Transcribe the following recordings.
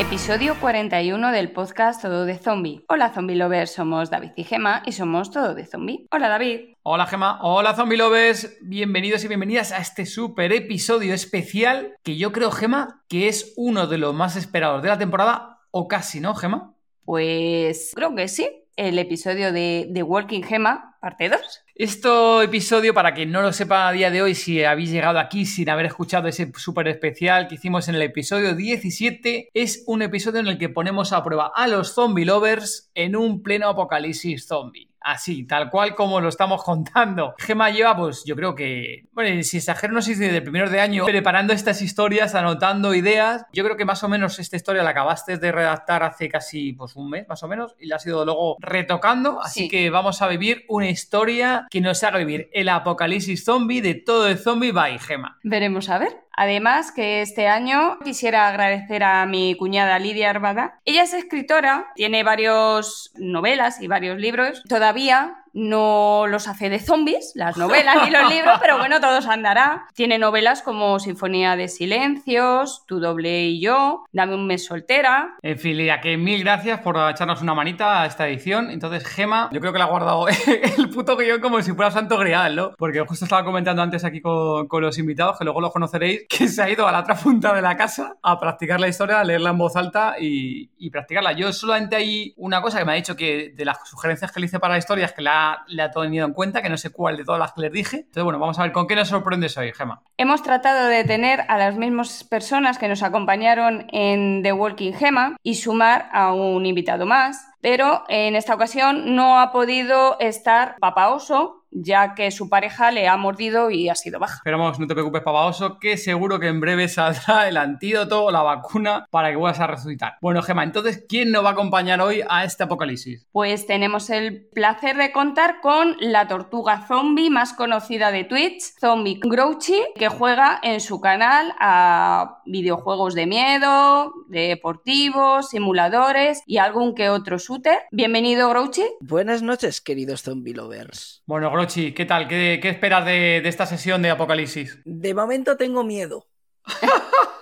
Episodio 41 del podcast Todo de Zombie. Hola Zombie Lovers, somos David y Gema y somos Todo de Zombie. Hola David. Hola Gema, hola Zombie Lovers, bienvenidos y bienvenidas a este super episodio especial que yo creo, Gema, que es uno de los más esperados de la temporada o casi, ¿no, Gema? Pues creo que sí, el episodio de The Walking Gema, parte 2. Este episodio, para quien no lo sepa a día de hoy, si habéis llegado aquí sin haber escuchado ese súper especial que hicimos en el episodio 17, es un episodio en el que ponemos a prueba a los zombie lovers en un pleno apocalipsis zombie. Así, tal cual como lo estamos contando. Gema lleva, pues yo creo que, bueno, si exagero, no sé si desde primeros de año, preparando estas historias, anotando ideas. Yo creo que más o menos esta historia la acabaste de redactar hace casi pues un mes, más o menos, y la has ido luego retocando. Así que vamos a vivir una historia que nos haga vivir el apocalipsis zombie de todo el zombie by Gema. Veremos a ver. Además, que este año quisiera agradecer a mi cuñada Lidia Arbada. Ella es escritora, tiene varias novelas y varios libros. Todavía no los hace de zombies, las novelas y los libros, pero bueno, todos andará. Tiene novelas como Sinfonía de Silencios, Tu doble y yo, Dame un mes soltera. En fin, Lidia, que mil gracias por echarnos una manita a esta edición. Entonces, Gema, yo creo que le ha guardado el puto guion como si fuera santo grial, ¿no? Porque justo estaba comentando antes aquí con, los invitados, que luego lo conoceréis, que se ha ido a la otra punta de la casa a practicar la historia, a leerla en voz alta y, y practicarla. Yo solamente hay una cosa que me ha dicho que de las sugerencias que le hice para la historia es que la le ha tenido en cuenta, que no sé cuál de todas las que les dije. Entonces, bueno, vamos a ver con qué nos sorprendes hoy, Gema. Hemos tratado de tener a las mismas personas que nos acompañaron en The Walking Gema y sumar a un invitado más, pero en esta ocasión no ha podido estar Papa Oso, ya que su pareja le ha mordido y ha sido baja. Pero vamos, no te preocupes, Pavaoso, que seguro que en breve saldrá el antídoto o la vacuna para que vuelvas a resucitar. Bueno, Gema, entonces, ¿quién nos va a acompañar hoy a este apocalipsis? Pues tenemos el placer de contar con la tortuga zombie más conocida de Twitch, Zombie Grouchy, que juega en su canal a videojuegos de miedo, deportivos, simuladores y algún que otro shooter. Bienvenido, Grouchy. Buenas noches, queridos zombie lovers. Bueno, ¿qué tal? ¿Qué, esperas de, de esta sesión de Apocalipsis? De momento tengo miedo.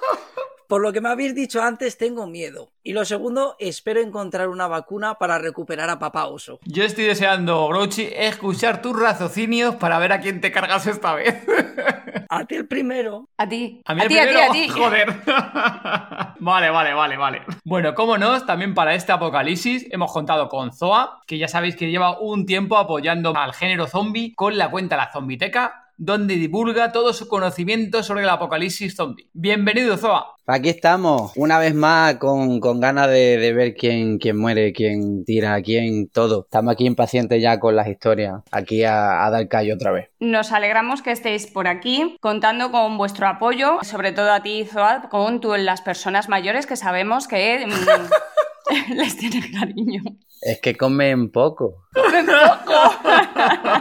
Por lo que me habéis dicho antes, tengo miedo. Y lo segundo, espero encontrar una vacuna para recuperar a papá oso. Yo estoy deseando, Grouchy, escuchar tus raciocinios para ver a quién te cargas esta vez. a ti el primero. A ti. A mí el primero. A ti, a ti. Joder. vale, vale, vale, vale. Bueno, cómo no, también para este apocalipsis hemos contado con Zoa, que ya sabéis que lleva un tiempo apoyando al género zombie con la cuenta La Zombiteca donde divulga todo su conocimiento sobre el apocalipsis zombie. Bienvenido, Zoa. Aquí estamos, una vez más, con, ganas de, ver quién, quién muere, quién tira, quién todo. Estamos aquí impacientes ya con las historias, aquí a, dar callo otra vez. Nos alegramos que estéis por aquí, contando con vuestro apoyo, sobre todo a ti, Zoa, con las personas mayores que sabemos que mm, les tiene cariño. Es que comen poco. ¡Comen poco!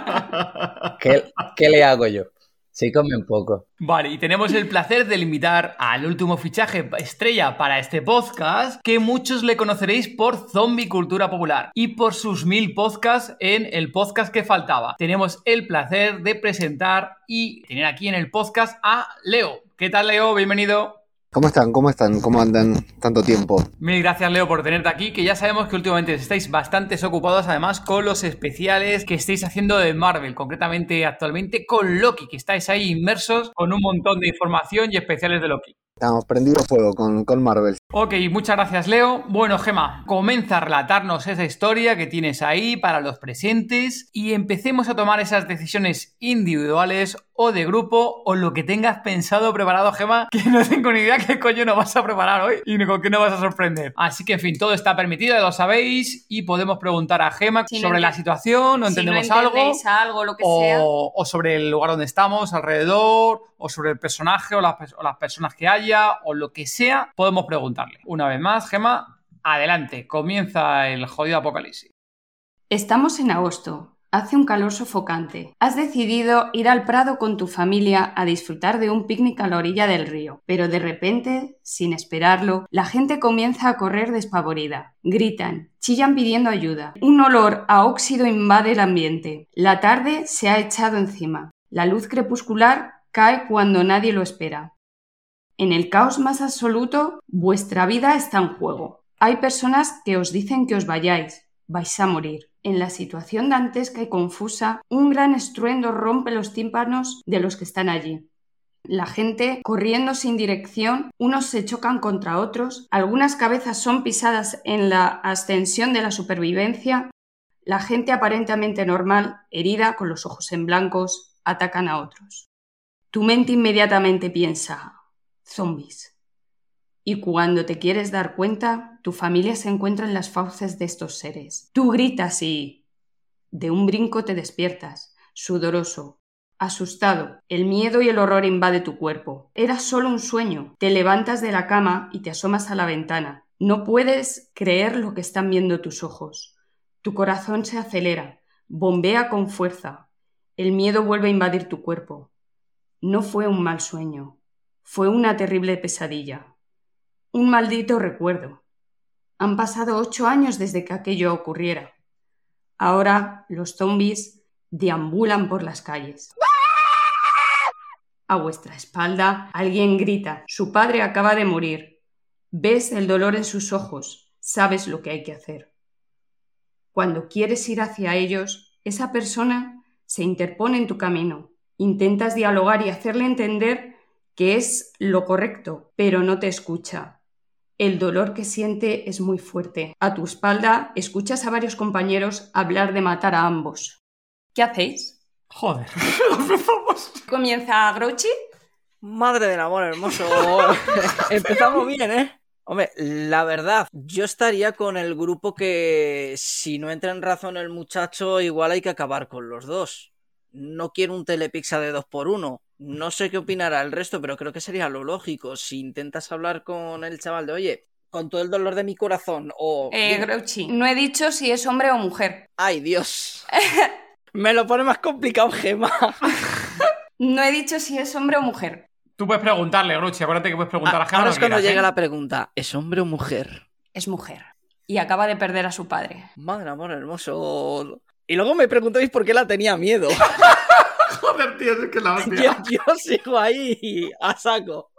¿Qué, le hago yo? Sí, comen poco. Vale, y tenemos el placer de invitar al último fichaje estrella para este podcast, que muchos le conoceréis por Zombie Cultura Popular y por sus mil podcasts en el podcast que faltaba. Tenemos el placer de presentar y tener aquí en el podcast a Leo. ¿Qué tal, Leo? Bienvenido. ¿Cómo están? ¿Cómo están? ¿Cómo andan tanto tiempo? Mil gracias, Leo, por tenerte aquí, que ya sabemos que últimamente estáis bastante ocupados, además, con los especiales que estáis haciendo de Marvel, concretamente actualmente con Loki, que estáis ahí inmersos con un montón de información y especiales de Loki. Estamos prendidos fuego con, con Marvel. Ok, muchas gracias Leo. Bueno, Gema, comienza a relatarnos esa historia que tienes ahí para los presentes y empecemos a tomar esas decisiones individuales o de grupo o lo que tengas pensado preparado, Gema, que no tengo ni idea qué coño nos vas a preparar hoy y ni con qué nos vas a sorprender. Así que, en fin, todo está permitido, ya lo sabéis, y podemos preguntar a Gema Si no sobre la situación, no si no entendemos algo. entendéis algo, lo que sea. O, o sobre el lugar donde estamos, alrededor, o sobre el personaje o las, pers- o las personas que o lo que sea, podemos preguntarle. Una vez más, Gema, adelante, comienza el jodido apocalipsis. Estamos en agosto. Hace un calor sofocante. Has decidido ir al Prado con tu familia a disfrutar de un picnic a la orilla del río, pero de repente, sin esperarlo, la gente comienza a correr despavorida. Gritan, chillan pidiendo ayuda. Un olor a óxido invade el ambiente. La tarde se ha echado encima. La luz crepuscular cae cuando nadie lo espera. En el caos más absoluto, vuestra vida está en juego. Hay personas que os dicen que os vayáis, vais a morir. En la situación dantesca y confusa, un gran estruendo rompe los tímpanos de los que están allí. La gente corriendo sin dirección, unos se chocan contra otros, algunas cabezas son pisadas en la ascensión de la supervivencia, la gente aparentemente normal, herida, con los ojos en blancos, atacan a otros. Tu mente inmediatamente piensa, zombies. Y cuando te quieres dar cuenta, tu familia se encuentra en las fauces de estos seres. Tú gritas y... De un brinco te despiertas, sudoroso, asustado. El miedo y el horror invade tu cuerpo. Era solo un sueño. Te levantas de la cama y te asomas a la ventana. No puedes creer lo que están viendo tus ojos. Tu corazón se acelera, bombea con fuerza. El miedo vuelve a invadir tu cuerpo. No fue un mal sueño, fue una terrible pesadilla. Un maldito recuerdo. Han pasado ocho años desde que aquello ocurriera. Ahora los zombies deambulan por las calles. A vuestra espalda alguien grita. Su padre acaba de morir. Ves el dolor en sus ojos. Sabes lo que hay que hacer. Cuando quieres ir hacia ellos, esa persona se interpone en tu camino. Intentas dialogar y hacerle entender que es lo correcto, pero no te escucha. El dolor que siente es muy fuerte. A tu espalda escuchas a varios compañeros hablar de matar a ambos. ¿Qué hacéis? Joder, empezamos. Comienza Grouchy. Madre del amor hermoso. Empezamos bien, ¿eh? Hombre, la verdad, yo estaría con el grupo que si no entra en razón el muchacho, igual hay que acabar con los dos. No quiero un telepizza de dos por uno. No sé qué opinará el resto, pero creo que sería lo lógico. Si intentas hablar con el chaval de, oye, con todo el dolor de mi corazón, o... Eh. Grouchy. No he dicho si es hombre o mujer. Ay, Dios. Me lo pone más complicado, Gema. No he dicho si es hombre o mujer. Tú puedes preguntarle, Gruchi, acuérdate que puedes preguntar a Gema. Ahora es cuando llega ¿eh? la pregunta, ¿es hombre o mujer? Es mujer. Y acaba de perder a su padre. Madre amor hermoso. Y luego me preguntáis por qué la tenía miedo. Joder, tío, es que la yo, yo sigo ahí a saco.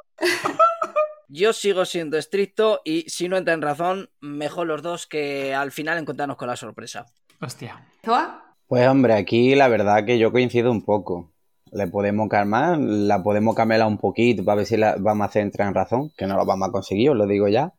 Yo sigo siendo estricto y si no entra en razón, mejor los dos que al final encontrarnos con la sorpresa. Hostia. ¿Zoa? Pues hombre, aquí la verdad que yo coincido un poco. Le podemos calmar, la podemos camelar un poquito para ver si la vamos a hacer entrar en razón, que no lo vamos a conseguir, os lo digo ya.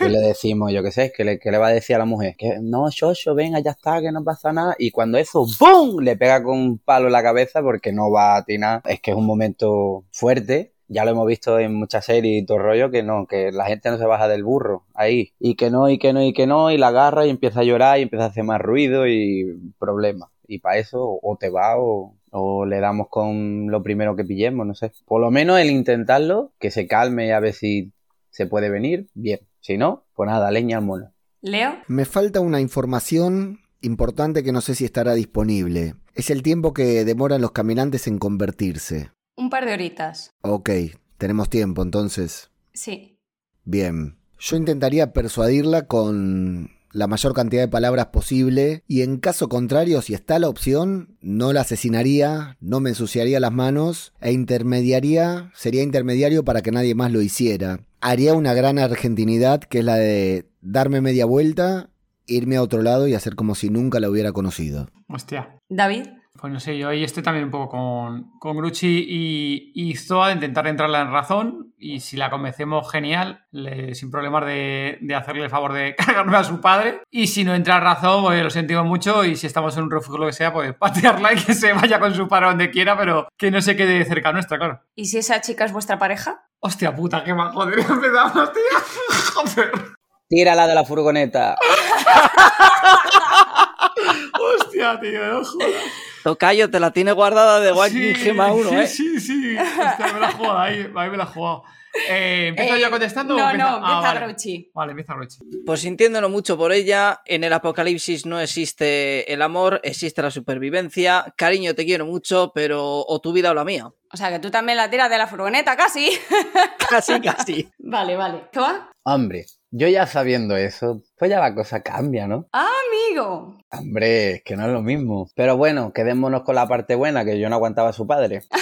Y le decimos, yo qué sé, que le, que le va a decir a la mujer, que no, Shosho, venga, ya está, que no pasa nada. Y cuando eso, ¡boom! le pega con un palo en la cabeza porque no va a atinar. Es que es un momento fuerte. Ya lo hemos visto en muchas series y todo rollo, que no, que la gente no se baja del burro ahí. Y que no, y que no, y que no, y la agarra y empieza a llorar y empieza a hacer más ruido y problema. Y para eso o te va o, o le damos con lo primero que pillemos, no sé. Por lo menos el intentarlo, que se calme y a ver si se puede venir, bien. Si no, pues nada, leña al mono. ¿Leo? Me falta una información importante que no sé si estará disponible. Es el tiempo que demoran los caminantes en convertirse. Un par de horitas. Ok, tenemos tiempo entonces. Sí. Bien. Yo intentaría persuadirla con la mayor cantidad de palabras posible y en caso contrario, si está la opción, no la asesinaría, no me ensuciaría las manos e intermediaría, sería intermediario para que nadie más lo hiciera. Haría una gran argentinidad que es la de darme media vuelta, irme a otro lado y hacer como si nunca la hubiera conocido. Hostia. ¿David? Pues no sé, yo ahí estoy también un poco con, con Grucci y, y Zoa de intentar entrarla en razón y si la convencemos, genial, le- sin problemas de, de hacerle el favor de cargarme a su padre. Y si no entra en razón, pues lo sentimos mucho y si estamos en un refugio o lo que sea, pues patearla y que se vaya con su padre a donde quiera, pero que no se quede cerca nuestra, claro. ¿Y si esa chica es vuestra pareja? Hostia puta, qué mal, joder, empezamos, tío. Joder. Tírala de la furgoneta. Hostia, tío, no jodas. Tocayo te la tiene guardada de Walking Sí, Gema 1, sí, ¿eh? Sí, sí, Hostia, me la he jugado ahí, ahí me la he jugado. Eh, ¿Empiezo Eh, yo contestando No, o empieza? no, Ah, empieza vale. Vale, empieza Rochi. Pues sintiéndolo mucho por ella, en el apocalipsis no existe el amor, existe la supervivencia. Cariño, te quiero mucho, pero o tu vida o la mía. O sea, que tú también la tiras de la furgoneta, casi. Casi, casi. vale, vale. ¿Zoa? Hombre, yo ya sabiendo eso, pues ya la cosa cambia, ¿no? Amigo. Hombre, es que no es lo mismo. Pero bueno, quedémonos con la parte buena, que yo no aguantaba a su padre.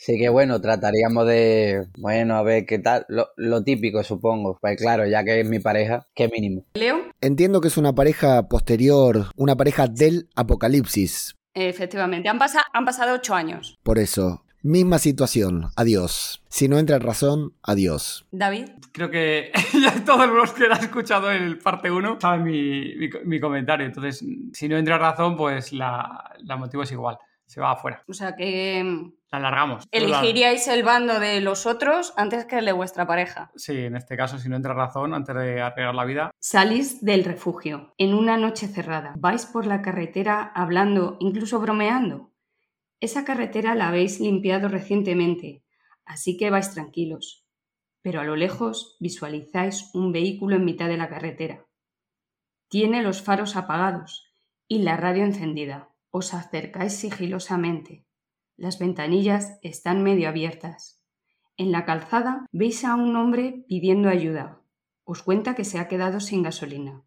Así que bueno, trataríamos de, bueno, a ver qué tal, lo, lo típico supongo, pues claro, ya que es mi pareja, qué mínimo. Leo. Entiendo que es una pareja posterior, una pareja del apocalipsis. Efectivamente, han, pasa- han pasado ocho años. Por eso, misma situación, adiós. Si no entra en razón, adiós. David. Creo que ya todos los que han escuchado en el parte 1 saben mi, mi, mi comentario. Entonces, si no entra razón, pues la, la motivo es igual. Se va afuera. O sea que mm, La alargamos. elegiríais el bando de los otros antes que el de vuestra pareja. Sí, en este caso, si no entra razón, antes de arreglar la vida. Salís del refugio en una noche cerrada. Vais por la carretera hablando, incluso bromeando. Esa carretera la habéis limpiado recientemente, así que vais tranquilos. Pero a lo lejos visualizáis un vehículo en mitad de la carretera. Tiene los faros apagados y la radio encendida. Os acercáis sigilosamente. Las ventanillas están medio abiertas. En la calzada veis a un hombre pidiendo ayuda. Os cuenta que se ha quedado sin gasolina.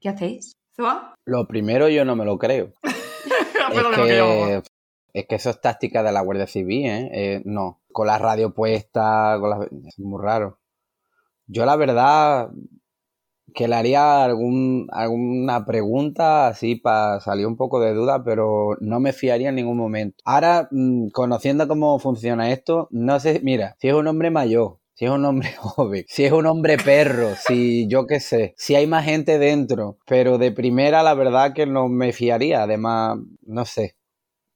¿Qué hacéis? ¿Zoa? Lo primero yo no me lo creo. Es, que, es que eso es táctica de la Guardia Civil, ¿eh? Eh, no, con la radio puesta, con la... es muy raro. Yo la verdad que le haría algún, alguna pregunta así para salir un poco de duda, pero no me fiaría en ningún momento. Ahora, mm, conociendo cómo funciona esto, no sé, mira, si es un hombre mayor, si es un hombre joven, si es un hombre perro, si yo qué sé, si hay más gente dentro, pero de primera la verdad que no me fiaría, además, no sé,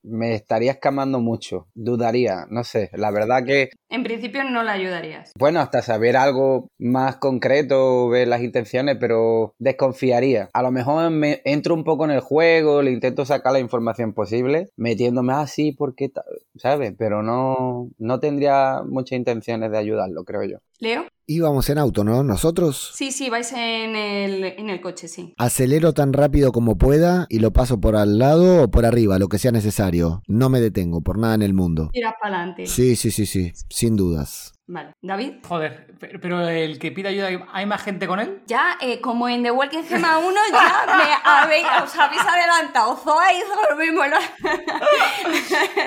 me estaría escamando mucho, dudaría, no sé, la verdad que En principio no la ayudarías. bueno, hasta saber algo más concreto, ver las intenciones, pero desconfiaría. A lo mejor me entro un poco en el juego, le intento sacar la información posible, metiéndome así porque, ta- ¿sabes? Pero no, no tendría muchas intenciones de ayudarlo, creo yo. ¿Leo? Íbamos en auto, ¿no? Nosotros. Sí, sí, vais en el, en el coche, sí. Acelero tan rápido como pueda y lo paso por al lado o por arriba, lo que sea necesario. No me detengo por nada en el mundo. Tiras para adelante. Sí, sí, sí, sí, sin dudas. Vale. ¿David? Joder, pero el que pide ayuda, ¿hay más gente con él? Ya, eh, como en The Walking Gema 1, ya me habéis, os habéis adelantado. Zoa hizo lo mismo. ¿no?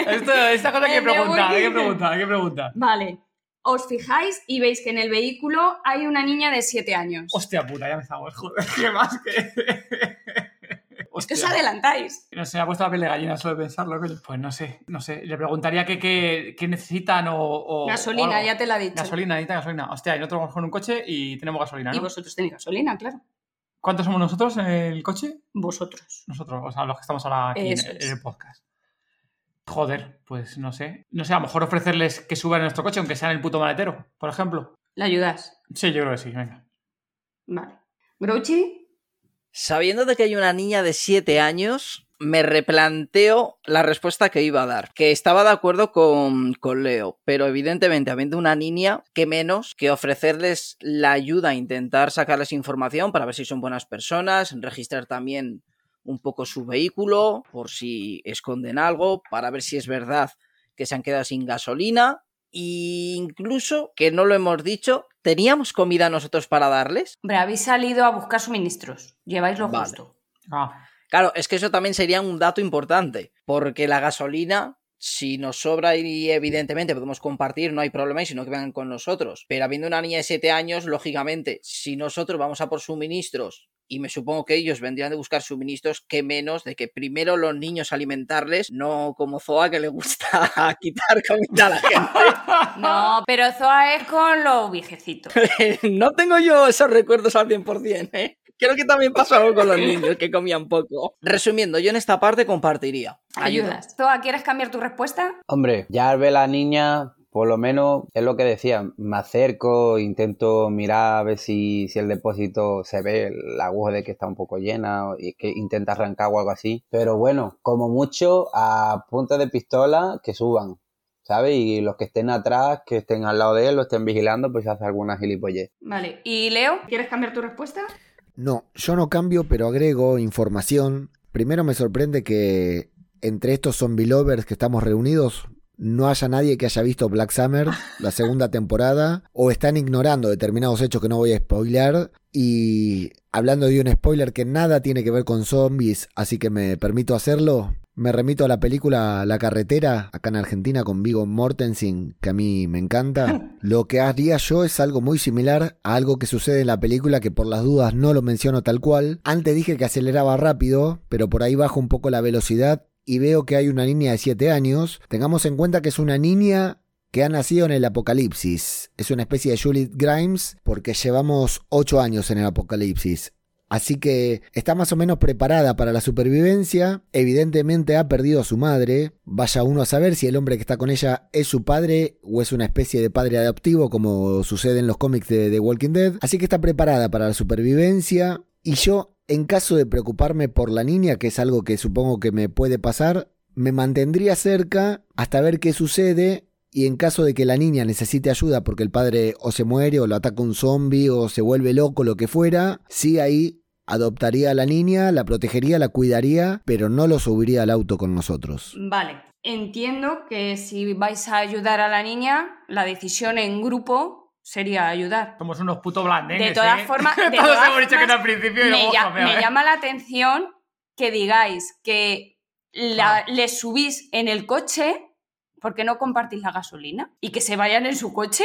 Esto, esta cosa hay que preguntar, hay que preguntar, hay que preguntar. Vale. Os fijáis y veis que en el vehículo hay una niña de 7 años. Hostia puta, ya empezamos, joder, qué más que... Es que os adelantáis. No sé, me ha puesto la piel de gallina solo de pensarlo. Pues no sé, no sé. Le preguntaría qué, qué, qué necesitan o, Gasolina, ya te la he dicho. Gasolina, necesitan gasolina. Hostia, y nosotros vamos con un coche y tenemos gasolina, Y vosotros tenéis gasolina, claro. ¿Cuántos somos nosotros en el coche? Vosotros. Nosotros, o sea, los que estamos ahora aquí en, Eso en es. el podcast. Joder, pues no sé. No sé, a lo mejor ofrecerles que suban en nuestro coche, aunque sea en el puto maletero, por ejemplo. ¿La ayudas? Sí, yo creo que sí, venga. Vale. ¿Grouchy? Sabiendo de que hay una niña de 7 años, me replanteo la respuesta que iba a dar. Que estaba de acuerdo con, con Leo, pero evidentemente, habiendo una niña, que menos que ofrecerles la ayuda a intentar sacarles información para ver si son buenas personas, registrar también un poco su vehículo, por si esconden algo, para ver si es verdad que se han quedado sin gasolina. E incluso, que no lo hemos dicho, ¿teníamos comida nosotros para darles? Hombre, habéis salido a buscar suministros. Lleváis lo Vale. justo. Ah, Claro, es que eso también sería un dato importante, porque la gasolina Si nos sobra y evidentemente podemos compartir, no hay problema y si no que vengan con nosotros. Pero habiendo una niña de 7 años, lógicamente, si nosotros vamos a por suministros y me supongo que ellos vendrían de buscar suministros, que menos de que primero los niños alimentarles, no como Zoa que le gusta quitar comida a la gente. No, pero Zoa es con los viejecitos. no tengo yo esos recuerdos al 100%, ¿eh? Creo que también pasó algo con los niños que comían poco. Resumiendo, yo en esta parte compartiría. Ayudas. Zoa, ¿quieres cambiar tu respuesta? Hombre, ya ve la niña, por lo menos es lo que decía, me acerco, intento mirar a ver si, si el depósito se ve, la aguja de que está un poco llena y que intenta arrancar o algo así. Pero bueno, como mucho a punta de pistola que suban. ¿Sabes? Y los que estén atrás, que estén al lado de él, lo estén vigilando, pues hace alguna gilipollez. Vale. ¿Y Leo, quieres cambiar tu respuesta? No, yo no cambio, pero agrego información. Primero me sorprende que entre estos zombie lovers que estamos reunidos no haya nadie que haya visto Black Summer, la segunda temporada, o están ignorando determinados hechos que no voy a spoilear. Y hablando de un spoiler que nada tiene que ver con zombies, así que me permito hacerlo, me remito a la película La carretera, acá en Argentina con Vigo Mortensen, que a mí me encanta. Lo que haría yo es algo muy similar a algo que sucede en la película, que por las dudas no lo menciono tal cual. Antes dije que aceleraba rápido, pero por ahí bajo un poco la velocidad y veo que hay una niña de 7 años. Tengamos en cuenta que es una niña que ha nacido en el apocalipsis. Es una especie de Juliet Grimes porque llevamos 8 años en el apocalipsis. Así que está más o menos preparada para la supervivencia. Evidentemente ha perdido a su madre. Vaya uno a saber si el hombre que está con ella es su padre o es una especie de padre adoptivo como sucede en los cómics de The Walking Dead. Así que está preparada para la supervivencia. Y yo, en caso de preocuparme por la niña, que es algo que supongo que me puede pasar, me mantendría cerca hasta ver qué sucede y en caso de que la niña necesite ayuda porque el padre o se muere o lo ataca un zombie o se vuelve loco, lo que fuera, sí ahí adoptaría a la niña, la protegería, la cuidaría, pero no lo subiría al auto con nosotros. Vale, entiendo que si vais a ayudar a la niña, la decisión en grupo sería ayudar. Somos unos putos blandengues, De todas ¿eh? formas, de Todos todas hemos dicho que no al formas, principio y me, me ¿eh? llama la atención que digáis que la- Ah. le subís en el coche porque no compartís la gasolina y que se vayan en su coche.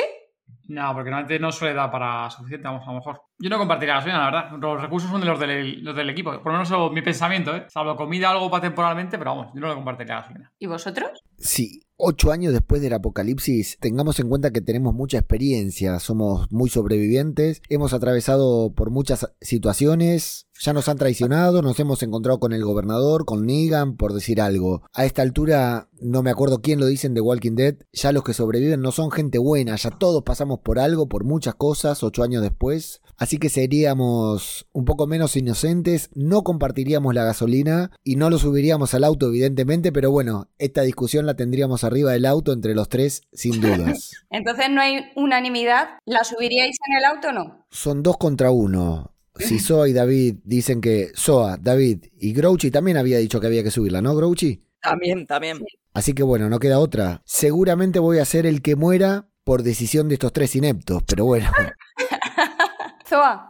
No, porque normalmente no suele dar para suficiente, vamos, a lo mejor. Yo no compartiría gasolina, la verdad. Los recursos son de los del, los del equipo. Por lo menos mi pensamiento, ¿eh? Salvo comida algo para temporalmente, pero vamos, yo no le compartiría gasolina. ¿Y vosotros? Si ocho años después del apocalipsis, tengamos en cuenta que tenemos mucha experiencia, somos muy sobrevivientes, hemos atravesado por muchas situaciones, ya nos han traicionado, nos hemos encontrado con el gobernador, con Negan, por decir algo. A esta altura, no me acuerdo quién lo dicen de Walking Dead, ya los que sobreviven no son gente buena, ya todos pasamos por algo, por muchas cosas, ocho años después. Así que seríamos un poco menos inocentes, no compartiríamos la gasolina y no lo subiríamos al auto evidentemente, pero bueno, esta discusión la tendríamos arriba del auto entre los tres sin dudas. Entonces no hay unanimidad. ¿La subiríais en el auto o no? Son dos contra uno. Si Soa y David dicen que Soa, David y Grouchy también había dicho que había que subirla, ¿no, Grouchy? También, también. Así que bueno, no queda otra. Seguramente voy a ser el que muera por decisión de estos tres ineptos, pero bueno.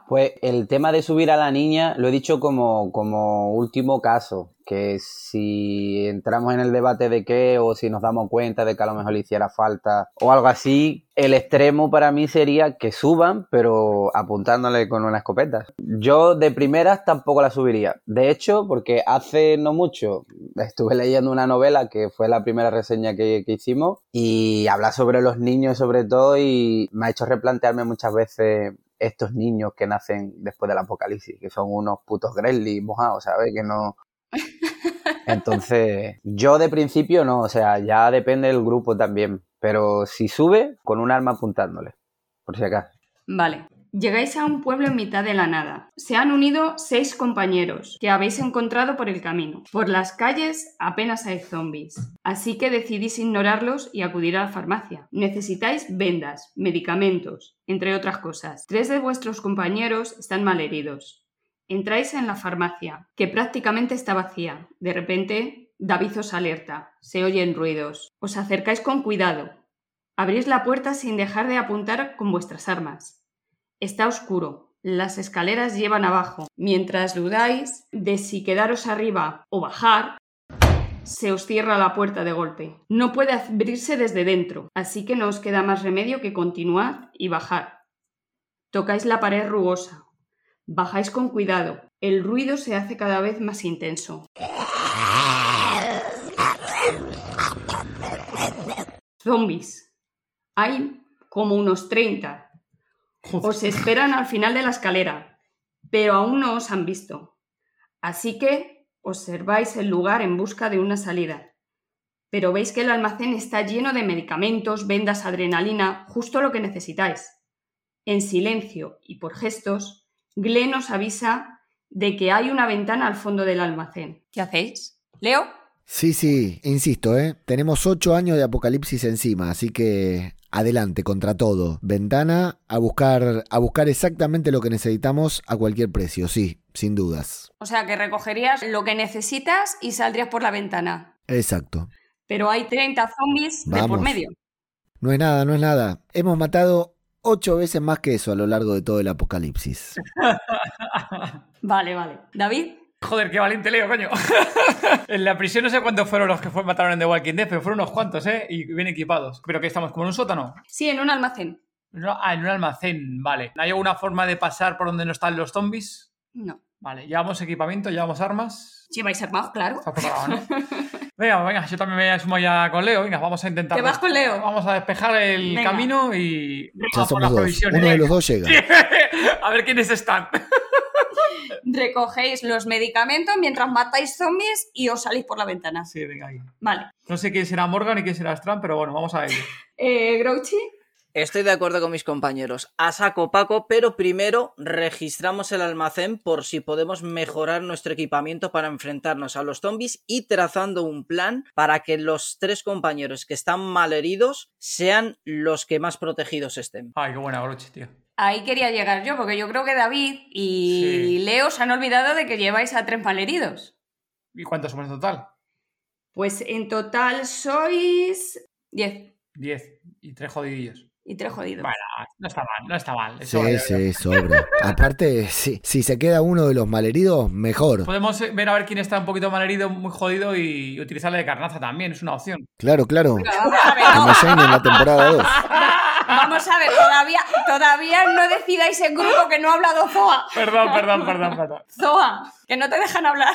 Pues el tema de subir a la niña lo he dicho como, como último caso, que si entramos en el debate de qué o si nos damos cuenta de que a lo mejor le hiciera falta o algo así, el extremo para mí sería que suban, pero apuntándole con una escopeta. Yo de primeras tampoco la subiría. De hecho, porque hace no mucho estuve leyendo una novela que fue la primera reseña que, que hicimos y habla sobre los niños sobre todo y me ha hecho replantearme muchas veces estos niños que nacen después del apocalipsis, que son unos putos gremlins mojados, ¿sabes? Que no... Entonces, yo de principio no, o sea, ya depende del grupo también, pero si sube, con un arma apuntándole, por si acaso. Vale. Llegáis a un pueblo en mitad de la nada. Se han unido seis compañeros que habéis encontrado por el camino. Por las calles apenas hay zombies, así que decidís ignorarlos y acudir a la farmacia. Necesitáis vendas, medicamentos, entre otras cosas. Tres de vuestros compañeros están malheridos. Entráis en la farmacia, que prácticamente está vacía. De repente, David os alerta. Se oyen ruidos. Os acercáis con cuidado. Abrís la puerta sin dejar de apuntar con vuestras armas. Está oscuro. Las escaleras llevan abajo. Mientras dudáis de si quedaros arriba o bajar, se os cierra la puerta de golpe. No puede abrirse desde dentro, así que no os queda más remedio que continuar y bajar. Tocáis la pared rugosa. Bajáis con cuidado. El ruido se hace cada vez más intenso. Zombies. Hay como unos 30. Os esperan al final de la escalera, pero aún no os han visto. Así que observáis el lugar en busca de una salida. Pero veis que el almacén está lleno de medicamentos, vendas, adrenalina, justo lo que necesitáis. En silencio y por gestos, Glenn os avisa de que hay una ventana al fondo del almacén. ¿Qué hacéis? ¿Leo? Sí, sí, insisto, ¿eh? Tenemos ocho años de apocalipsis encima, así que adelante, contra todo. Ventana a buscar, a buscar exactamente lo que necesitamos a cualquier precio, sí, sin dudas. O sea, que recogerías lo que necesitas y saldrías por la ventana. Exacto. Pero hay 30 zombies de por medio. No es nada, no es nada. Hemos matado ocho veces más que eso a lo largo de todo el apocalipsis. Vale, vale. David, Joder, qué valiente Leo, coño. en la prisión no sé cuántos fueron los que fue- mataron en The Walking Dead, pero fueron unos cuantos, ¿eh? Y bien equipados. Pero que estamos como en un sótano. sí, en un almacén. No, ah, en un almacén, vale. ¿Hay alguna forma de pasar por donde no están los zombies? No. Vale, llevamos equipamiento, llevamos armas. Lleváis armados, claro. Está preparado, ¿no? venga, venga, yo también me sumo ya con Leo. Venga, vamos a intentar. ¿Te vas con Leo? Vamos a despejar el Venga. camino y. Vamos por las provisiones. Uno de los dos llega. a ver quiénes están. Recogéis los medicamentos mientras matáis zombies y os salís por la ventana. Sí, venga ahí. Vale. No sé quién será Morgan y quién será Strand, pero bueno, vamos a ello. Eh, Grouchy, Estoy de acuerdo con mis compañeros. A saco Paco, pero primero registramos el almacén por si podemos mejorar nuestro equipamiento para enfrentarnos a los zombies y trazando un plan para que los tres compañeros que están malheridos sean los que más protegidos estén. Ay, qué buena broche, tío. Ahí quería llegar yo, porque yo creo que David y Sí. Leo se han olvidado de que lleváis a tres malheridos. ¿Y cuántos somos en total? Pues en total sois 10 Diez. Y tres jodidillos. y tres jodidos. Bueno, no está mal, no está mal. Sí, Eso vale, sí, sobra. Aparte, sí, si se queda uno de los malheridos, mejor. Podemos ver a ver quién está un poquito mal herido, muy jodido y utilizarle de carnaza también, es una opción. Claro, claro. Como Shane en la temporada 2. vamos a ver, todavía, todavía no decidáis en grupo que no ha hablado Zoa. Perdón, perdón, perdón, perdón. Zoa, que no te dejan hablar.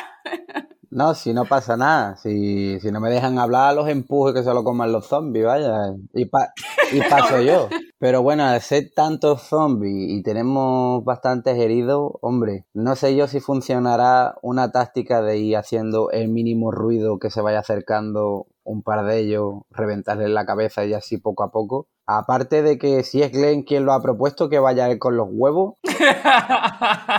No, si no pasa nada. Si, si no me dejan hablar, los empuje que se lo coman los zombies, vaya. Y, pa- y paso yo. Pero bueno, al ser tantos zombies y tenemos bastantes heridos, hombre, no sé yo si funcionará una táctica de ir haciendo el mínimo ruido que se vaya acercando un par de ellos, reventarles la cabeza y así poco a poco. Aparte de que si es Glenn quien lo ha propuesto, que vaya con los huevos,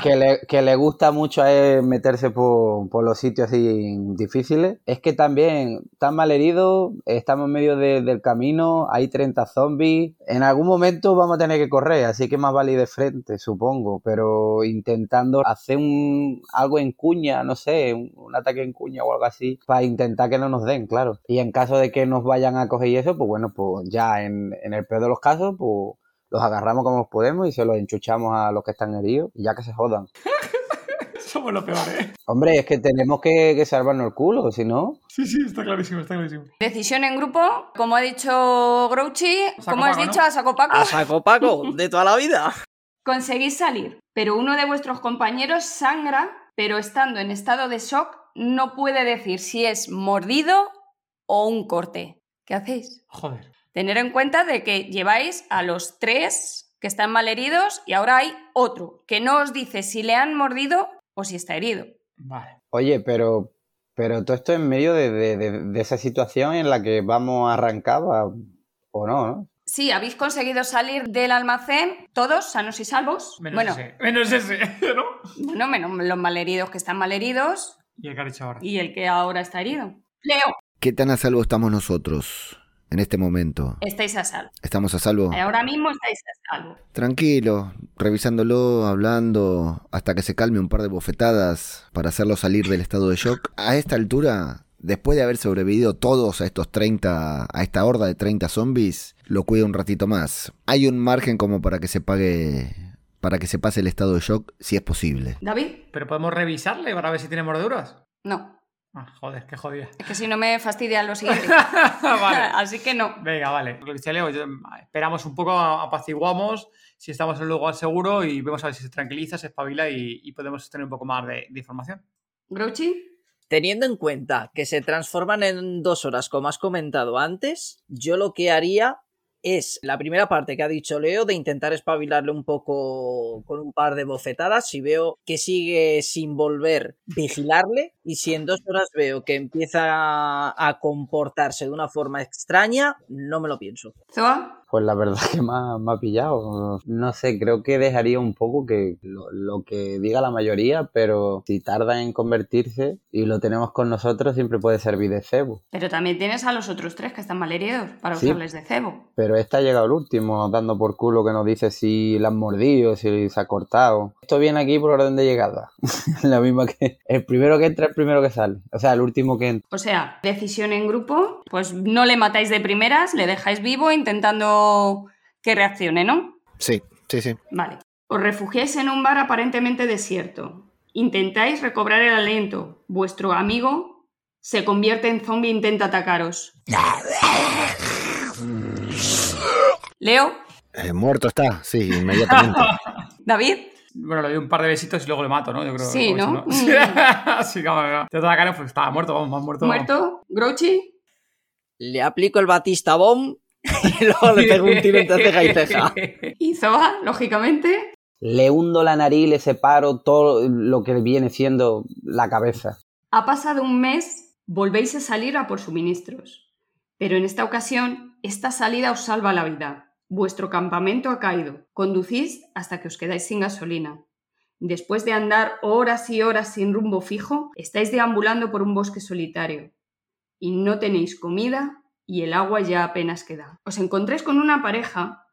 que le, que le gusta mucho meterse por, por los sitios así difíciles. Es que también están mal heridos, estamos en medio de- del camino, hay 30 zombies. En algún momento vamos a tener que correr, así que más vale ir de frente, supongo. Pero intentando hacer un, algo en cuña, no sé, un, ataque en cuña o algo así, para intentar que no nos den, claro. Y en caso de que nos vayan a coger eso, pues bueno, pues ya en, en el peor de los casos, pues los agarramos como podemos y se los enchuchamos a los que están heridos y ya que se jodan. Somos lo peor, ¿eh? Hombre, es que tenemos que, que salvarnos el culo, si no. Sí, sí, está clarísimo, está clarísimo. Decisión en grupo, como ha dicho Grouchy, como has dicho ¿no? a Saco Paco, A saco Paco, de toda la vida. conseguís salir, pero uno de vuestros compañeros sangra, pero estando en estado de shock, no puede decir si es mordido o un corte. ¿Qué hacéis? Joder. Tener en cuenta de que lleváis a los tres que están mal heridos y ahora hay otro que no os dice si le han mordido o si está herido. Vale. Oye, pero, pero todo esto en medio de, de- de- de esa situación en la que vamos a arrancar, va- o no, ¿no? Sí, habéis conseguido salir del almacén todos sanos y salvos. Menos bueno, ese. Menos ese, ¿no? bueno, menos los malheridos que están malheridos Y el que ahora. y el que ahora está herido. Leo, ¿Qué tan a salvo estamos nosotros en este momento? estáis a salvo. ¿Estamos a salvo? Ahora mismo estáis a salvo. Tranquilo, revisándolo, hablando, hasta que se calme un par de bofetadas para hacerlo salir del estado de shock. A esta altura, después de haber sobrevivido todos a estos 30, a esta horda de 30 zombies, lo cuida un ratito más. Hay un margen como para que se pague, para que se pase el estado de shock, si es posible. David, Pero podemos revisarle para ver si tiene mordeduras. no. Ah, joder, qué jodida. Es que si no me fastidia lo siguiente. vale. Así que no. Venga, vale. Lo que dice Leo, yo- esperamos un poco, apaciguamos si estamos en un lugar seguro y vemos a ver si se tranquiliza, se espabila y, y podemos tener un poco más de, de información. Grouchy, Teniendo en cuenta que se transforman en dos horas, como has comentado antes, yo lo que haría es la primera parte que ha dicho Leo de intentar espabilarle un poco con un par de bofetadas. Si veo que sigue sin volver, vigilarle. Y si en dos horas veo que empieza a comportarse de una forma extraña, no me lo pienso. Zoa, Pues la verdad que me ha, me ha pillado. No sé, creo que dejaría un poco que lo, lo que diga la mayoría, pero si tarda en convertirse y lo tenemos con nosotros, siempre puede servir de cebo. pero también tienes a los otros tres que están mal heridos para Sí. usarles de cebo. Pero este ha llegado el último, dando por culo que nos dice si la han mordido, si se ha cortado. Esto viene aquí por orden de llegada. la misma que el primero que entra, el primero que sale. O sea, el último que entra. O sea, decisión en grupo, pues no le matáis de primeras, le dejáis vivo intentando que reaccione, ¿no? Sí, sí, sí. Vale. Os refugiáis en un bar aparentemente desierto. Intentáis recobrar el aliento. Vuestro amigo se convierte en zombie e intenta atacaros. Leo, Eh, muerto está, sí, inmediatamente. David, Bueno, le doy un par de besitos y luego le mato, ¿no? Yo creo Sí, o eso, ¿no? Sí, sí, claro, Te pues estaba muerto, vamos, más muerto. muerto, Grouchy, Le aplico el Batista Bomb y luego le pego un tiro entre ceja y ceja. y Zoa, lógicamente. Le hundo la nariz y le separo todo lo que viene siendo la cabeza. Ha pasado un mes, volvéis a salir a por suministros. Pero en esta ocasión, esta salida os salva la vida. Vuestro campamento ha caído. Conducís hasta que os quedáis sin gasolina. Después de andar horas y horas sin rumbo fijo, estáis deambulando por un bosque solitario. Y no tenéis comida y el agua ya apenas queda. Os encontráis con una pareja,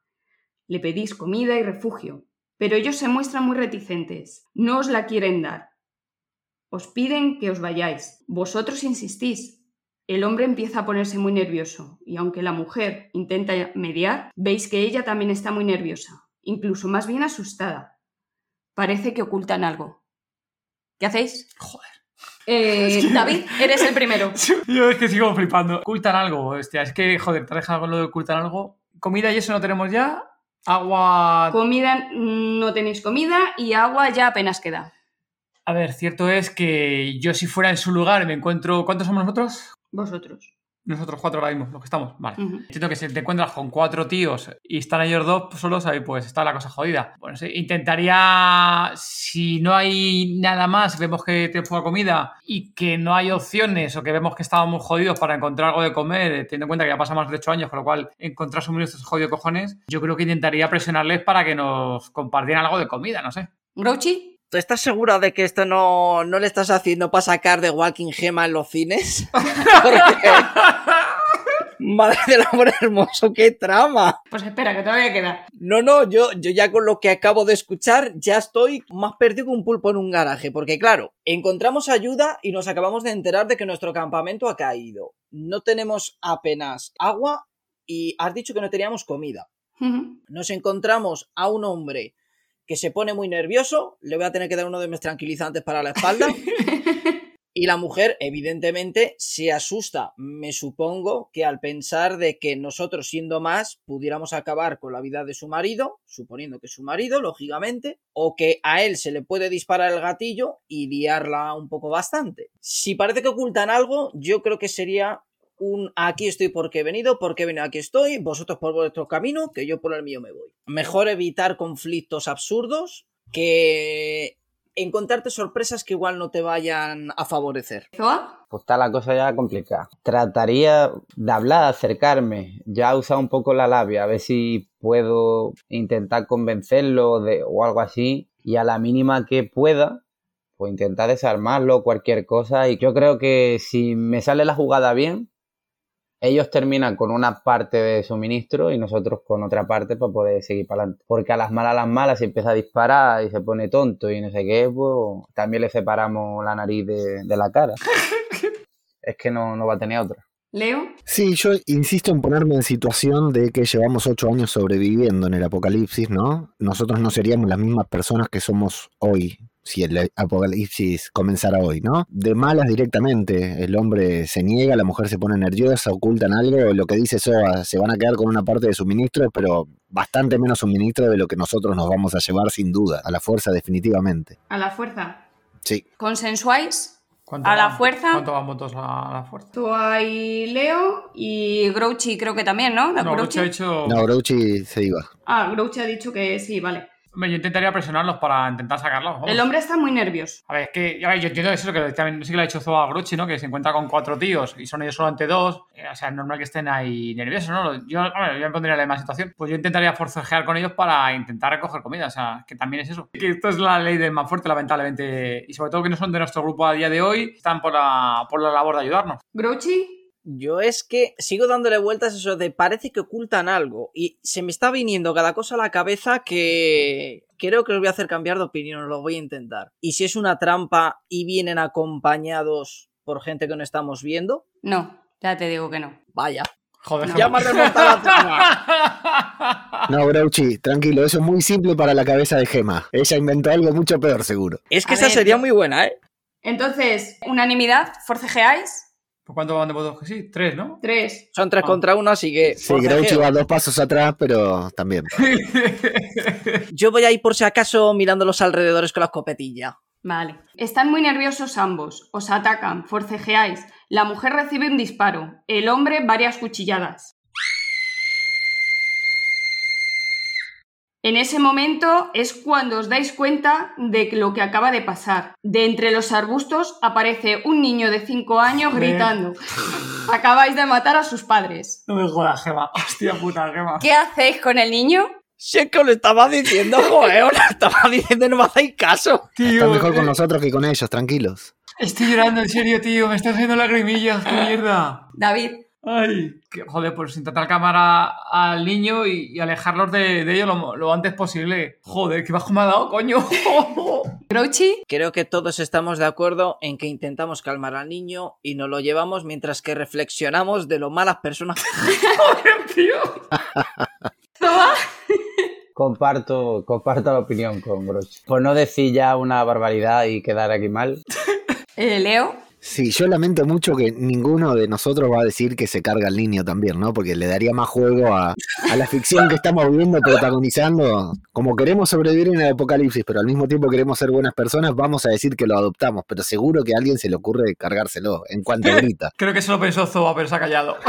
le pedís comida y refugio, pero ellos se muestran muy reticentes. No os la quieren dar. Os piden que os vayáis. Vosotros insistís. El hombre empieza a ponerse muy nervioso y aunque la mujer intenta mediar, veis que ella también está muy nerviosa, incluso más bien asustada. Parece que ocultan algo. ¿Qué hacéis? Joder. Eh, David, eres el primero. Yo es que sigo flipando. Ocultan algo, hostia. Es que, joder, te deja con lo de ocultar algo. Comida y eso no tenemos ya. Agua. Comida, no tenéis comida y agua ya apenas queda. A ver, cierto es que yo si fuera en su lugar me encuentro... ¿Cuántos somos nosotros? Vosotros. Nosotros cuatro ahora mismo, los que estamos. Vale. Ujú. Entiendo que si te encuentras con cuatro tíos y están ellos dos solos, ahí pues está la cosa jodida. Bueno, sí, intentaría, si no hay nada más, vemos que tenemos poca comida y que no hay opciones o que vemos que estábamos jodidos para encontrar algo de comer, eh, teniendo en cuenta que ya pasan más de ocho años, con lo cual encontrar suministros es jodido cojones, yo creo que intentaría presionarles para que nos compartieran algo de comida, no sé. Grouchy, ¿Tú estás segura de que esto no, no le estás haciendo para sacar de Walking Gema en los cines? Porque... Madre del amor hermoso, qué trama. pues espera, que todavía queda. No, no, yo, yo ya con lo que acabo de escuchar ya estoy más perdido que un pulpo en un garaje, porque claro, encontramos ayuda y nos acabamos de enterar de que nuestro campamento ha caído. No tenemos apenas agua y has dicho que no teníamos comida. Nos encontramos a un hombre que se pone muy nervioso, le voy a tener que dar uno de mis tranquilizantes para la espalda. Y la mujer, evidentemente, se asusta, me supongo, que al pensar de que nosotros, siendo más, pudiéramos acabar con la vida de su marido, suponiendo que es su marido, lógicamente, o que a él se le puede disparar el gatillo y liarla un poco bastante. Si parece que ocultan algo, yo creo que sería un aquí estoy porque he venido, porque he venido aquí estoy, vosotros por vuestro camino, que yo por el mío me voy. Mejor evitar conflictos absurdos que encontrarte sorpresas que igual no te vayan a favorecer. Pues está la cosa ya complicada. Trataría de hablar, acercarme, ya usar un poco la labia, a ver si puedo intentar convencerlo de, o algo así. Y a la mínima que pueda, pues intentar desarmarlo, cualquier cosa. Y yo creo que si me sale la jugada bien, ellos terminan con una parte de suministro y nosotros con otra parte para poder seguir para adelante. Porque a las malas, a las malas, si empieza a disparar y se pone tonto y no sé qué, pues también le separamos la nariz de, de la cara. es que no, no va a tener otra. Leo, Sí, yo insisto en ponerme en situación de que llevamos ocho años sobreviviendo en el apocalipsis, ¿no? Nosotros no seríamos las mismas personas que somos hoy si el apocalipsis comenzara hoy, ¿no? De malas directamente, el hombre se niega, la mujer se pone nerviosa, ocultan algo, lo que dice Soa, se van a quedar con una parte de suministro, pero bastante menos suministro de lo que nosotros nos vamos a llevar sin duda, a la fuerza definitivamente. A la fuerza. Sí. ¿Consensuáis? ¿Cuánto ¿A la fuerza? ¿Cuánto van votos a la fuerza? Tú hay Leo y Grouchy creo que también, ¿no? No. Grouchy ha dicho... No, Grouchy se iba. Ah, Grouchy ha dicho que sí, vale. Hombre, Yo intentaría presionarlos para intentar sacarlos. vamos. El hombre está muy nervioso. A ver, es que a ver, yo entiendo eso que también sí que le ha dicho Zoa Grucci, ¿no? Que se encuentra con cuatro tíos y son ellos solamente dos. Eh, o sea, es normal que estén ahí nerviosos, ¿no? Yo, hombre, yo me pondría en la misma situación. Pues yo intentaría forcejear con ellos para intentar recoger comida. O sea, que también es eso. Que esto es la ley del más fuerte, lamentablemente. Y sobre todo que no son de nuestro grupo a día de hoy, están por la, por la labor de ayudarnos. Grouchy, Yo es que sigo dándole vueltas a eso de parece que ocultan algo y se me está viniendo cada cosa a la cabeza que creo que os voy a hacer cambiar de opinión, os lo voy a intentar. Y si es una trampa y vienen acompañados por gente que no estamos viendo, no, ya te digo que no. vaya. Joder, Ya me la trama. No, Grouchy, tranquilo, eso es muy simple para la cabeza de Gema. Ella inventó algo mucho peor, seguro. Es que A esa ver, sería muy buena, ¿eh? Entonces, unanimidad, forcejeáis. ¿Por cuánto van de votos que sí? Tres, ¿no? Tres. Son tres Ah. contra uno, así que... Sí. Grouchy va dos pasos atrás, pero también. Yo voy a ir por si acaso mirando los alrededores con la escopetilla. Vale. Están muy nerviosos ambos. Os atacan, forcejeáis. La mujer recibe un disparo. El hombre varias cuchilladas. En ese momento es cuando os dais cuenta de lo que acaba de pasar. De entre los arbustos aparece un niño de 5 años Joder. gritando. Acabáis de matar a sus padres. No me jodas, Gema. Hostia puta, Gema. ¿Qué hacéis con el niño? Si es que os lo estaba diciendo, joder, os lo estaba diciendo y no me hacéis caso. Tío, Están mejor con eh, nosotros que con ellos, tranquilos. Estoy llorando, en serio, tío. Me están haciendo lagrimillas. ¡Qué mierda! David, Ay, que, joder, pues intentar cámara al niño y, y alejarlos de, de ello lo, lo antes posible. Joder, qué bajo me ha dado, coño. Grouchy, Creo que todos estamos de acuerdo en que intentamos calmar al niño y nos lo llevamos mientras que reflexionamos de lo malas personas Joder, tío. Comparto, comparto la opinión con Groch. Por no decir ya una barbaridad y quedar aquí mal. eh, Leo, Sí, yo lamento mucho que ninguno de nosotros va a decir que se carga al niño también, ¿no? Porque le daría más juego a, a la ficción que estamos viendo, protagonizando. Como queremos sobrevivir en el apocalipsis, pero al mismo tiempo queremos ser buenas personas, vamos a decir que lo adoptamos, pero seguro que a alguien se le ocurre cargárselo en cuanto grita. Creo que eso lo pensó Zoa, pero se ha callado.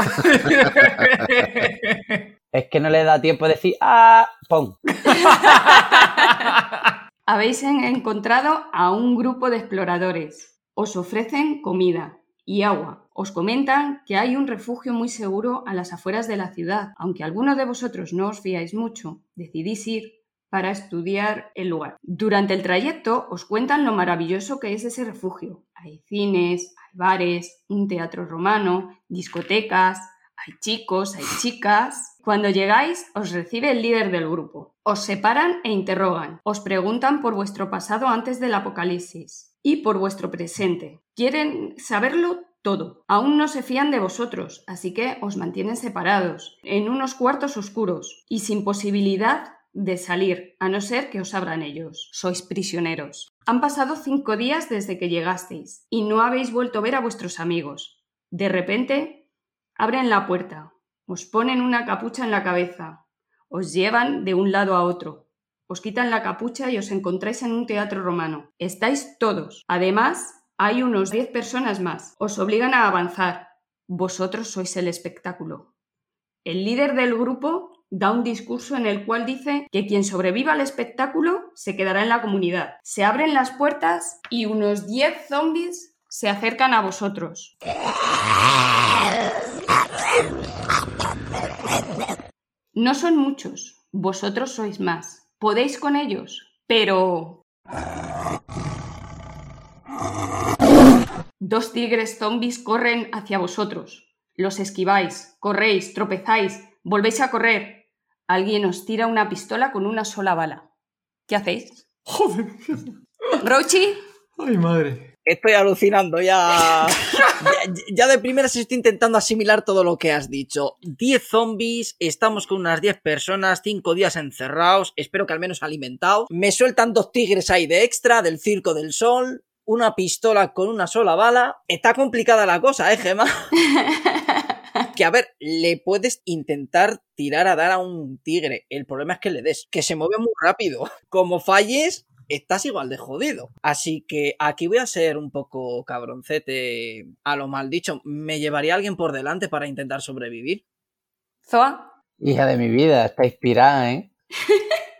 Es que no le da tiempo de decir, ¡ah! ¡Pum! habéis en- encontrado a un grupo de exploradores. Os ofrecen comida y agua. Os comentan que hay un refugio muy seguro a las afueras de la ciudad. Aunque algunos de vosotros no os fiáis mucho, decidís ir para estudiar el lugar. Durante el trayecto os cuentan lo maravilloso que es ese refugio. Hay cines, hay bares, un teatro romano, discotecas, hay chicos, hay chicas. Cuando llegáis, os recibe el líder del grupo. Os separan e interrogan. Os preguntan por vuestro pasado antes del apocalipsis y por vuestro presente. Quieren saberlo todo. Aún no se fían de vosotros, así que os mantienen separados, en unos cuartos oscuros y sin posibilidad de salir, a no ser que os abran ellos. Sois prisioneros. Han pasado cinco días desde que llegasteis y no habéis vuelto a ver a vuestros amigos. De repente, abren la puerta, os ponen una capucha en la cabeza, os llevan de un lado a otro, os quitan la capucha y os encontráis en un teatro romano. Estáis todos. Además, hay unos 10 personas más. Os obligan a avanzar. Vosotros sois el espectáculo. El líder del grupo da un discurso en el cual dice que quien sobreviva al espectáculo se quedará en la comunidad. Se abren las puertas y unos 10 zombies se acercan a vosotros. No son muchos, vosotros sois más. Podéis con ellos, pero... Dos tigres zombies corren hacia vosotros. Los esquiváis, corréis, tropezáis, volvéis a correr. Alguien os tira una pistola con una sola bala. ¿Qué hacéis? Joder. Rochi, Ay, madre. Estoy alucinando ya. ya. ya de primeras estoy intentando asimilar todo lo que has dicho. 10 zombies, estamos con unas 10 personas, 5 días encerrados, espero que al menos alimentados. Me sueltan dos tigres ahí de extra del circo del sol. Una pistola con una sola bala. Está complicada la cosa, ¿eh, Gemma? que a ver, le puedes intentar tirar a dar a un tigre. El problema es que le des, que se mueve muy rápido. Como falles, estás igual de jodido. Así que aquí voy a ser un poco cabroncete a lo mal dicho. ¿Me llevaría alguien por delante para intentar sobrevivir? Zoa. Hija de mi vida, está inspirada, ¿eh?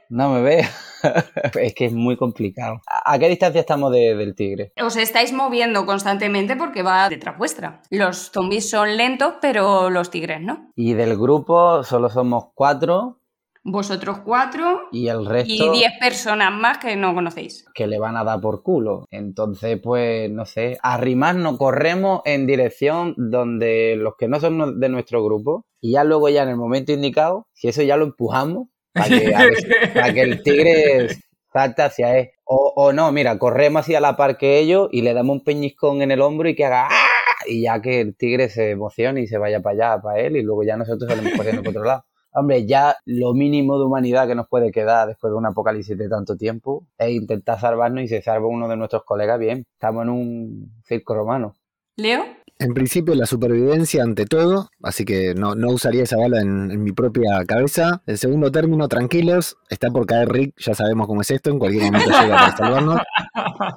No me ve. es que es muy complicado. ¿A qué distancia estamos de, del tigre? Os estáis moviendo constantemente porque va detrás vuestra. Los zombies son lentos, pero los tigres no. Y del grupo solo somos cuatro. Vosotros cuatro. Y el resto. Y diez personas más que no conocéis. Que le van a dar por culo. Entonces, pues, no sé. Arrimarnos, corremos en dirección donde los que no son de nuestro grupo. Y ya luego, ya en el momento indicado, si eso ya lo empujamos, para que, ver, para que el tigre salte hacia él. O, o, no, mira, corremos hacia la par que ellos y le damos un peñiscón en el hombro y que haga ¡Ah! y ya que el tigre se emocione y se vaya para allá, para él, y luego ya nosotros salimos corriendo por otro lado. Hombre, ya lo mínimo de humanidad que nos puede quedar después de un apocalipsis de tanto tiempo es intentar salvarnos y se salva uno de nuestros colegas bien. Estamos en un circo romano. ¿Leo? En principio la supervivencia ante todo, así que no, no usaría esa bala en, en, mi propia cabeza. En segundo término, tranquilos, está por caer Rick, ya sabemos cómo es esto, en cualquier momento llega para salvarnos.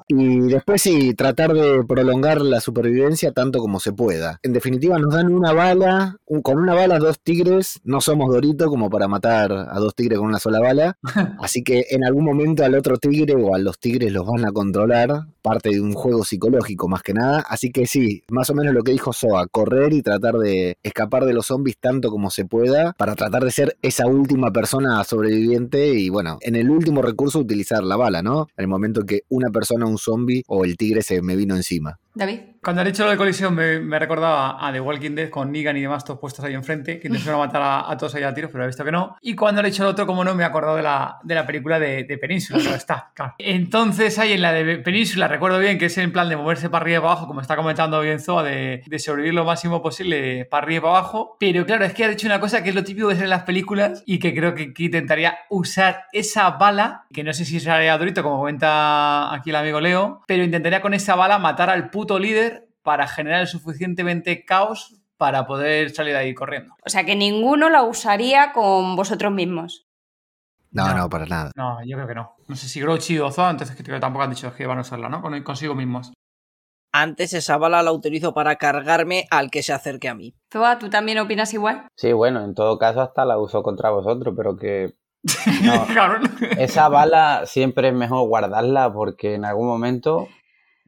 Y después sí, tratar de prolongar la supervivencia tanto como se pueda. En definitiva, nos dan una bala, un, con una bala dos tigres, no somos Dorito como para matar a dos tigres con una sola bala, así que en algún momento al otro tigre o a los tigres los van a controlar, parte de un juego psicológico más que nada, así que sí, más o menos lo que dijo Soa, correr y tratar de escapar de los zombies tanto como se pueda para tratar de ser esa última persona sobreviviente y bueno, en el último recurso utilizar la bala, ¿no? En el momento que una persona, un zombie o el tigre se me vino encima. David. Cuando has dicho lo de colisión me, me, recordaba a The Walking Dead con Negan y demás todos puestos ahí enfrente, que intentaron matar a, a, todos ahí a tiros, pero he visto que no. Y cuando he dicho el otro, como no, me he acordado de la, de la película de, de Península, pero está, claro. Entonces ahí en la de Península, recuerdo bien que es en plan de moverse para arriba y para abajo, como está comentando bien Zoa, de, de sobrevivir lo máximo posible para arriba y para abajo. Pero claro, es que ha dicho una cosa que es lo típico que es en las películas y que creo que, que intentaría usar esa bala, que no sé si sería durito, como comenta aquí el amigo Leo, pero intentaría con esa bala matar al puto líder para generar el suficientemente caos para poder salir de ahí corriendo. O sea que ninguno la usaría con vosotros mismos. No, no, no, para nada. No, yo creo que no. No sé si Grouchy o Zoa, entonces que tampoco han dicho que van a usarla, ¿no? Con, consigo mismos. Antes esa bala la utilizo para cargarme al que se acerque a mí. Zoa, ¿tú también opinas igual? Sí, bueno, en todo caso hasta la uso contra vosotros, pero que no, esa bala siempre es mejor guardarla porque en algún momento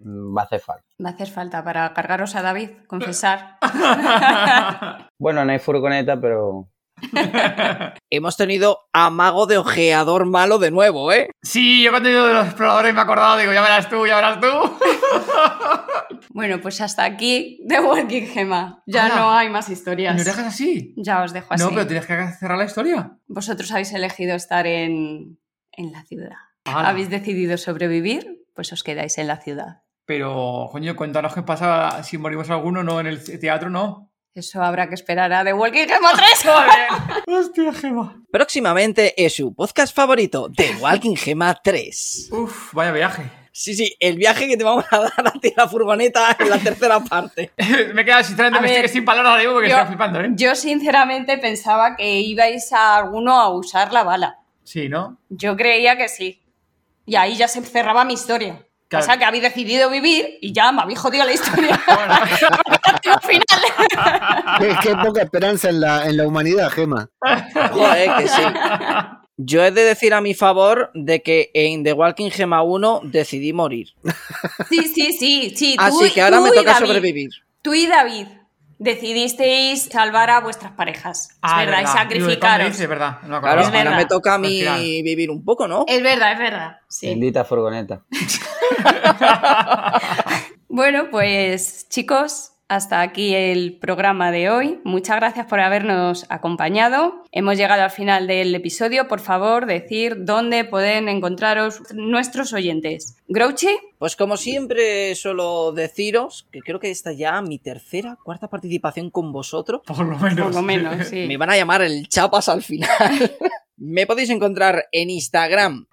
va a hacer falta. Va a hacer falta para cargaros a David, confesar. bueno, no hay furgoneta, pero. Hemos tenido a mago de ojeador malo de nuevo, ¿eh? Sí, yo cuando he ido de los exploradores me he acordado, digo, ya verás tú, ya verás tú. bueno, pues hasta aquí The Walking Gema. Ya ah, no hay más historias. ¿Me dejas así? Ya os dejo así. No, pero tienes que cerrar la historia. Vosotros habéis elegido estar en, en la ciudad. Habéis decidido sobrevivir, pues os quedáis en la ciudad. Pero, coño, cuéntanos qué pasa si morimos alguno, no en el teatro, no. Eso habrá que esperar a The Walking Gema 3. Hostia, Gema. Próximamente es su podcast favorito, The Walking Gema 3. Uf, vaya viaje. Sí, sí, el viaje que te vamos a dar a ti la furgoneta en la tercera parte. me queda sinceramente, me estoy sin palabras de porque yo, estoy flipando, ¿eh? Yo sinceramente pensaba que ibais a alguno a usar la bala. Sí, ¿no? Yo creía que sí. Y ahí ya se cerraba mi historia. Claro. O sea, que habéis decidido vivir y ya me habéis jodido la historia. final. qué, qué poca esperanza en la, en la humanidad, Gema. Joder, que sí. Yo he de decir a mi favor de que en The Walking Gema 1 decidí morir. Sí, sí, sí. sí. Tú, Así que ahora me toca David, sobrevivir. Tú y David decidisteis salvar a vuestras parejas. Ah, es verdad, y Digo, de Tom sacrificaros. Es verdad. No me Claro. Es ahora verdad. me toca a mí final. vivir un poco, ¿no? Es verdad, es verdad. Sí. Bendita furgoneta. Bueno, pues chicos, hasta aquí el programa de hoy. Muchas gracias por habernos acompañado. Hemos llegado al final del episodio. Por favor, decir dónde pueden encontraros nuestros oyentes. Grouchy. Pues como siempre suelo deciros que creo que esta ya mi tercera, cuarta participación con vosotros. Por lo menos. Por lo menos, sí. Me van a llamar el chapas al final. Me podéis encontrar en Instagram,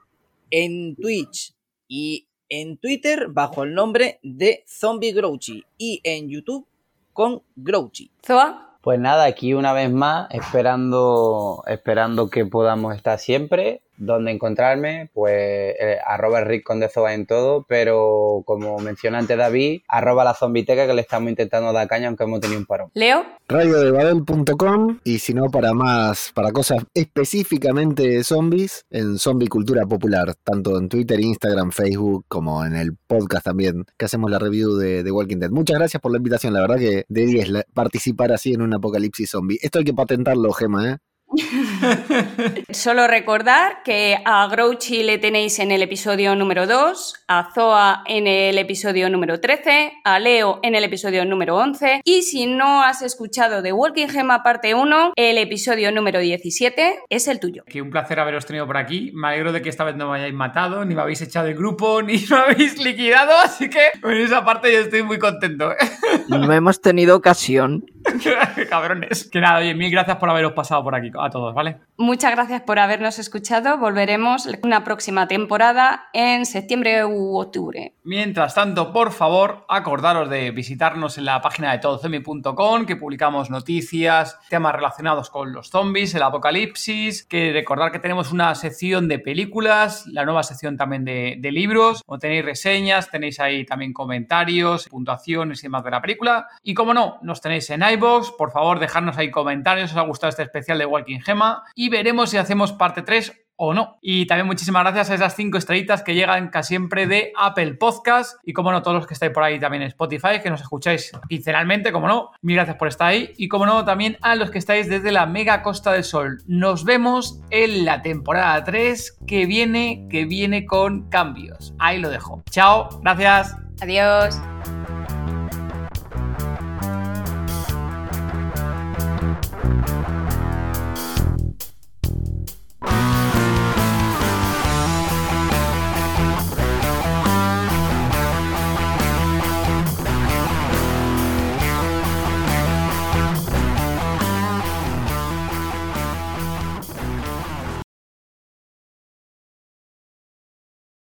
en Twitch y en Twitter bajo el nombre de Zombie Grouchy y en YouTube con Grouchy. Zoa. Pues nada, aquí una vez más, esperando, esperando que podamos estar siempre. ¿Dónde encontrarme? Pues eh, arroba Rick Condezoa en todo, pero como menciona antes David, arroba la zombiteca que le estamos intentando dar caña aunque hemos tenido un parón. Leo. radiodebabel.com y si no para más, para cosas específicamente de zombies, en Zombie Cultura Popular, tanto en Twitter, Instagram, Facebook, como en el podcast también, que hacemos la review de, de Walking Dead. Muchas gracias por la invitación, la verdad que de 10 la- participar así en un apocalipsis zombie. Esto hay que patentarlo, Gema, ¿eh? Solo recordar que a Grouchy le tenéis en el episodio número 2, a Zoa en el episodio número 13, a Leo en el episodio número 11 y si no has escuchado The Walking Gema parte 1, el episodio número 17 es el tuyo. Que un placer haberos tenido por aquí. Me alegro de que esta vez no me hayáis matado, ni me habéis echado del grupo, ni me habéis liquidado. Así que en esa parte yo estoy muy contento. No hemos tenido ocasión. Cabrones. Que nada, oye, mil gracias por haberos pasado por aquí a todos, ¿vale? Muchas gracias por habernos escuchado. Volveremos una próxima temporada en septiembre u octubre. Mientras tanto, por favor, acordaros de visitarnos en la página de todozombie.com, que publicamos noticias, temas relacionados con los zombies, el apocalipsis, que recordar que tenemos una sección de películas, la nueva sección también de, de libros, o tenéis reseñas, tenéis ahí también comentarios, puntuaciones y demás de la película. Y como no, nos tenéis en por favor, dejadnos ahí comentarios, si os ha gustado este especial de Walking Gema, y veremos si hacemos parte 3 o no. Y también muchísimas gracias a esas cinco estrellitas que llegan casi siempre de Apple Podcast y como no, todos los que estáis por ahí también en Spotify, que nos escucháis quincenalmente, como no, mil gracias por estar ahí y como no, también a los que estáis desde la mega Costa del Sol. Nos vemos en la temporada 3 que viene, que viene con cambios. Ahí lo dejo. Chao, gracias. Adiós. you